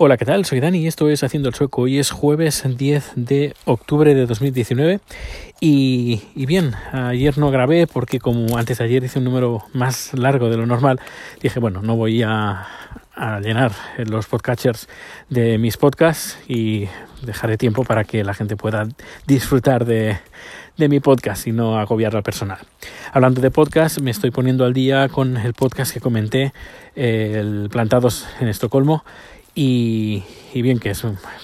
Hola, ¿qué tal? Soy Dani y esto es Haciendo el Sueco. Hoy es jueves 10 de octubre de 2019 y, y, bien, ayer no grabé porque como antes de ayer hice un número más largo de lo normal, dije, bueno, no voy a, llenar los podcatchers de mis podcasts y dejaré tiempo para que la gente pueda disfrutar de, de mi podcast y no agobiar al personal. Hablando de podcast, me estoy poniendo al día con el podcast que comenté, el Plantados en Estocolmo, y, bien que es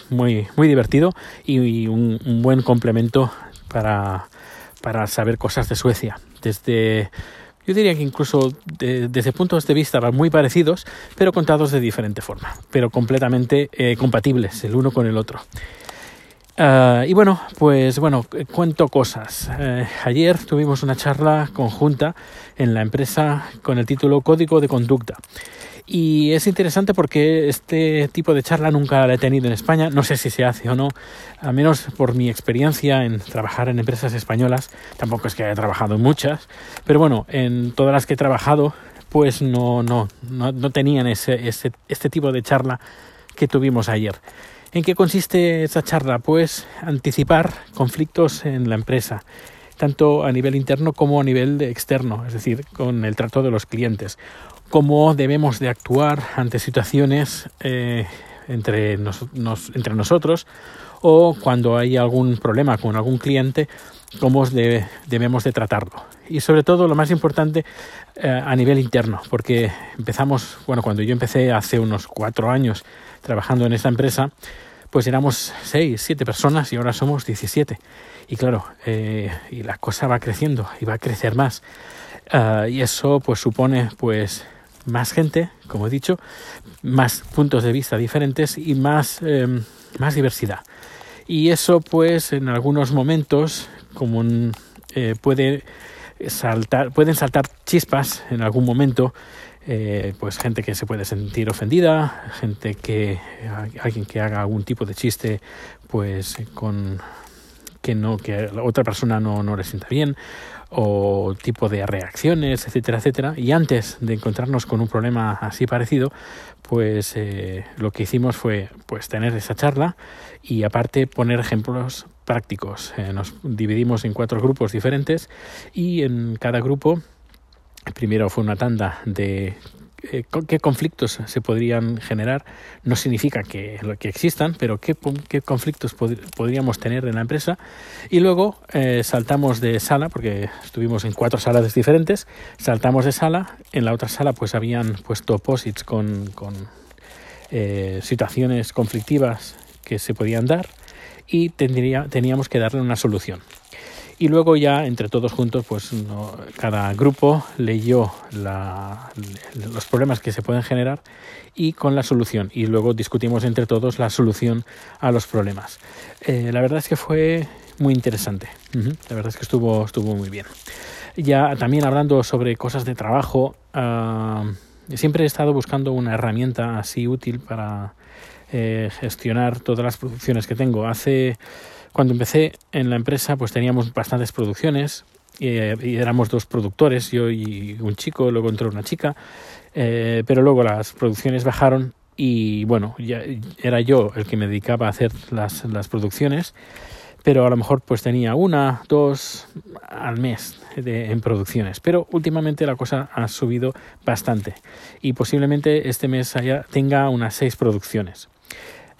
muy, muy divertido y, un, buen complemento para, para saber cosas de Suecia. Desde, yo diría que incluso desde puntos de vista muy parecidos, pero contados de diferente forma, pero completamente eh, compatibles el uno con el otro. Ah, y bueno, pues bueno, cuento cosas. Eh, ayer tuvimos una charla conjunta en la empresa con el título Código de Conducta. Y es interesante porque este tipo de charla nunca la he tenido en España. No sé si se hace o no, al menos por mi experiencia en trabajar en empresas españolas. Tampoco es que haya trabajado en muchas, pero bueno, en todas las que he trabajado, pues no, no, no, tenían ese, ese, este tipo de charla que tuvimos ayer. ¿En qué consiste esa charla? Pues anticipar conflictos en la empresa tanto a nivel interno como a nivel externo, es decir, con el trato de los clientes cómo debemos de actuar ante situaciones eh, entre, entre nosotros o cuando hay algún problema con algún cliente, cómo debemos de tratarlo. Y sobre todo, lo más importante, eh, a nivel interno, porque empezamos, bueno, cuando yo empecé hace unos cuatro años trabajando en esta empresa, pues éramos seis, siete personas y ahora somos 17. Y claro, eh, y la cosa va creciendo y va a crecer más. Ah, y eso pues supone pues más gente, como he dicho, más puntos de vista diferentes y más, em, más diversidad. Y eso, pues, en algunos momentos, como eh, puede saltar, pueden saltar chispas en algún momento, eh, pues gente que se puede sentir ofendida, gente que alguien que haga algún tipo de chiste, pues con que no que la otra persona no, no le sienta bien o tipo de reacciones, etcétera, etcétera. Y antes de encontrarnos con un problema así parecido, pues eh, lo que hicimos fue pues tener esa charla y aparte poner ejemplos prácticos. Eh, nos dividimos en cuatro grupos diferentes y en cada grupo primero fue una tanda de eh, qué conflictos se podrían generar no significa que, que existan, pero qué, qué conflictos podríamos tener en la empresa. Y luego eh, saltamos de sala, porque estuvimos en cuatro salas diferentes, saltamos de sala, en la otra sala pues habían puesto posits con, con eh, situaciones conflictivas que se podían dar y tendría, teníamos que darle una solución y luego ya entre todos juntos pues cada grupo leyó los problemas que se pueden generar y con la solución. Y luego discutimos entre todos la solución a los problemas. Eh, la verdad es que fue muy interesante. La verdad es que estuvo estuvo muy bien. Ya también hablando sobre cosas de trabajo uh, siempre he estado buscando una herramienta así útil para eh, gestionar todas las producciones que tengo. Hace cuando empecé en la empresa, pues teníamos bastantes producciones eh, y éramos dos productores, yo y un chico, luego entró una chica, eh, pero luego las producciones bajaron y bueno, ya era yo el que me dedicaba a hacer las, las producciones, pero a lo mejor pues tenía una, dos al mes de, en producciones. Pero últimamente la cosa ha subido bastante y posiblemente este mes haya, tenga unas seis producciones.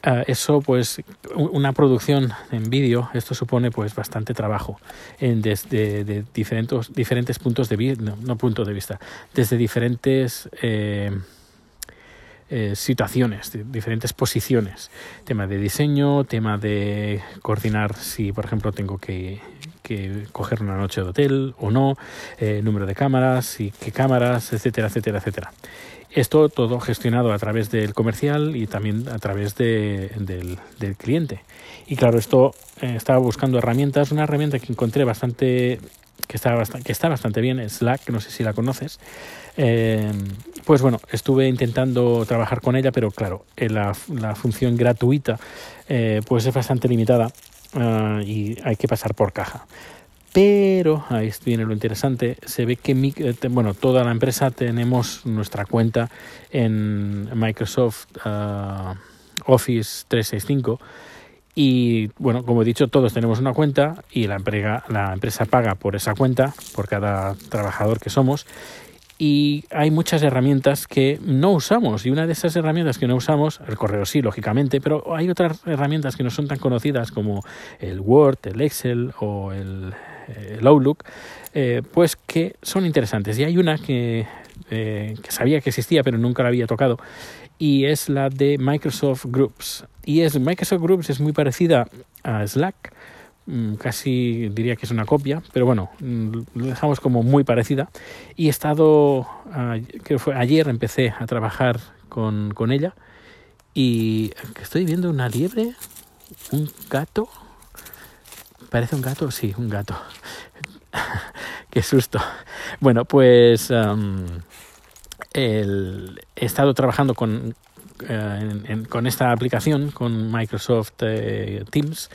Ah, eso pues una producción en vídeo esto supone pues bastante trabajo en desde de diferentes diferentes puntos de vista no, puntos de vista desde diferentes eh, eh, situaciones, diferentes posiciones, tema de diseño, tema de coordinar si, por ejemplo, tengo que, que coger una noche de hotel o no, eh, número de cámaras y qué cámaras, etcétera, etcétera, etcétera. Esto todo gestionado a través del comercial y también a través de, del, del, cliente. Y claro, esto eh, estaba buscando herramientas, una herramienta que encontré bastante que está bastante, que está bastante bien, Slack, no sé si la conoces. Eh, pues bueno, estuve intentando trabajar con ella, pero claro, eh, la, función gratuita pues es bastante limitada ah, y hay que pasar por caja. Pero, ahí viene lo interesante, se ve que eh, bueno, toda la empresa tenemos nuestra cuenta en Microsoft uh, Office 365 y bueno, como he dicho, todos tenemos una cuenta y la empresa paga por esa cuenta, por cada trabajador que somos. Y hay muchas herramientas que no usamos. Y una de esas herramientas que no usamos, el correo sí, lógicamente, pero hay otras herramientas que no son tan conocidas como el Word, el Excel o el, Outlook, eh, pues que son interesantes. Y hay una que, eh, que sabía que existía, pero nunca la había tocado, y es la de Microsoft Groups. Y es Microsoft Groups es muy parecida a Slack, casi diría que es una copia, pero bueno, mm, lo dejamos como muy parecida. Y he estado, ah, creo que fue ayer empecé a trabajar con, con ella y estoy viendo una liebre, un gato. ¿Parece un gato? Sí, un gato. Qué susto. Bueno, pues he estado trabajando con, eh, con esta aplicación, con Microsoft eh, Teams,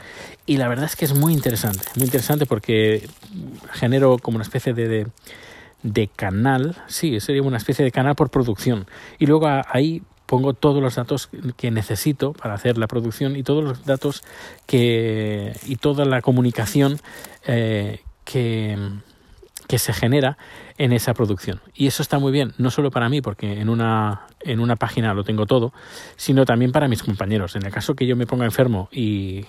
y la verdad es que es muy interesante, muy interesante porque genero como una especie de, de, canal, sí, sería una especie de canal por producción, y luego ahí pongo todos los datos que necesito para hacer la producción y todos los datos que y toda la comunicación eh, que que se genera en esa producción. Y eso está muy bien, no solo para mí, porque en una, en una página lo tengo todo, sino también para mis compañeros. En el caso que yo me ponga enfermo y,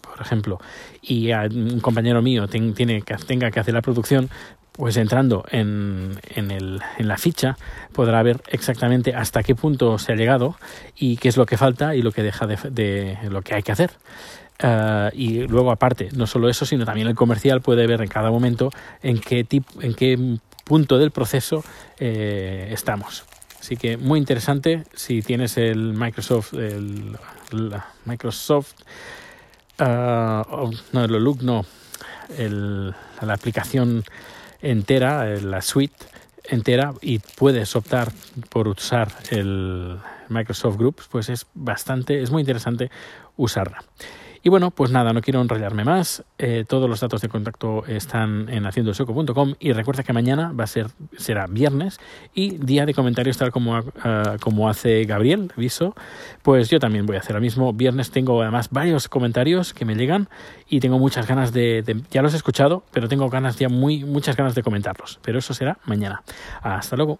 por ejemplo, y un compañero mío tiene que, tenga que hacer la producción, pues entrando en, en, el, en la ficha podrá ver exactamente hasta qué punto se ha llegado y qué es lo que falta y lo que deja de, de lo que hay que hacer. Uh, y luego aparte, no solo eso, sino también el comercial puede ver en cada momento en qué, tipo, en qué punto del proceso eh, estamos. Así que muy interesante si tienes el Microsoft, el, Microsoft, uh, no, el Look, no, el, la aplicación entera, la suite entera y puedes optar por usar el Microsoft Groups, pues es bastante, es muy interesante usarla. Y bueno, pues nada, no quiero enrollarme más. Eh, todos los datos de contacto están en haciendosueco.com y recuerda que mañana va a ser será viernes y día de comentarios tal como, uh, como hace Gabriel, aviso. Pues yo también voy a hacer lo mismo. Viernes tengo además varios comentarios que me llegan y tengo muchas ganas de, de ya los he escuchado, pero tengo ganas ya muy muchas ganas de comentarlos. Pero eso será mañana. Hasta luego.